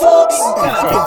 folks.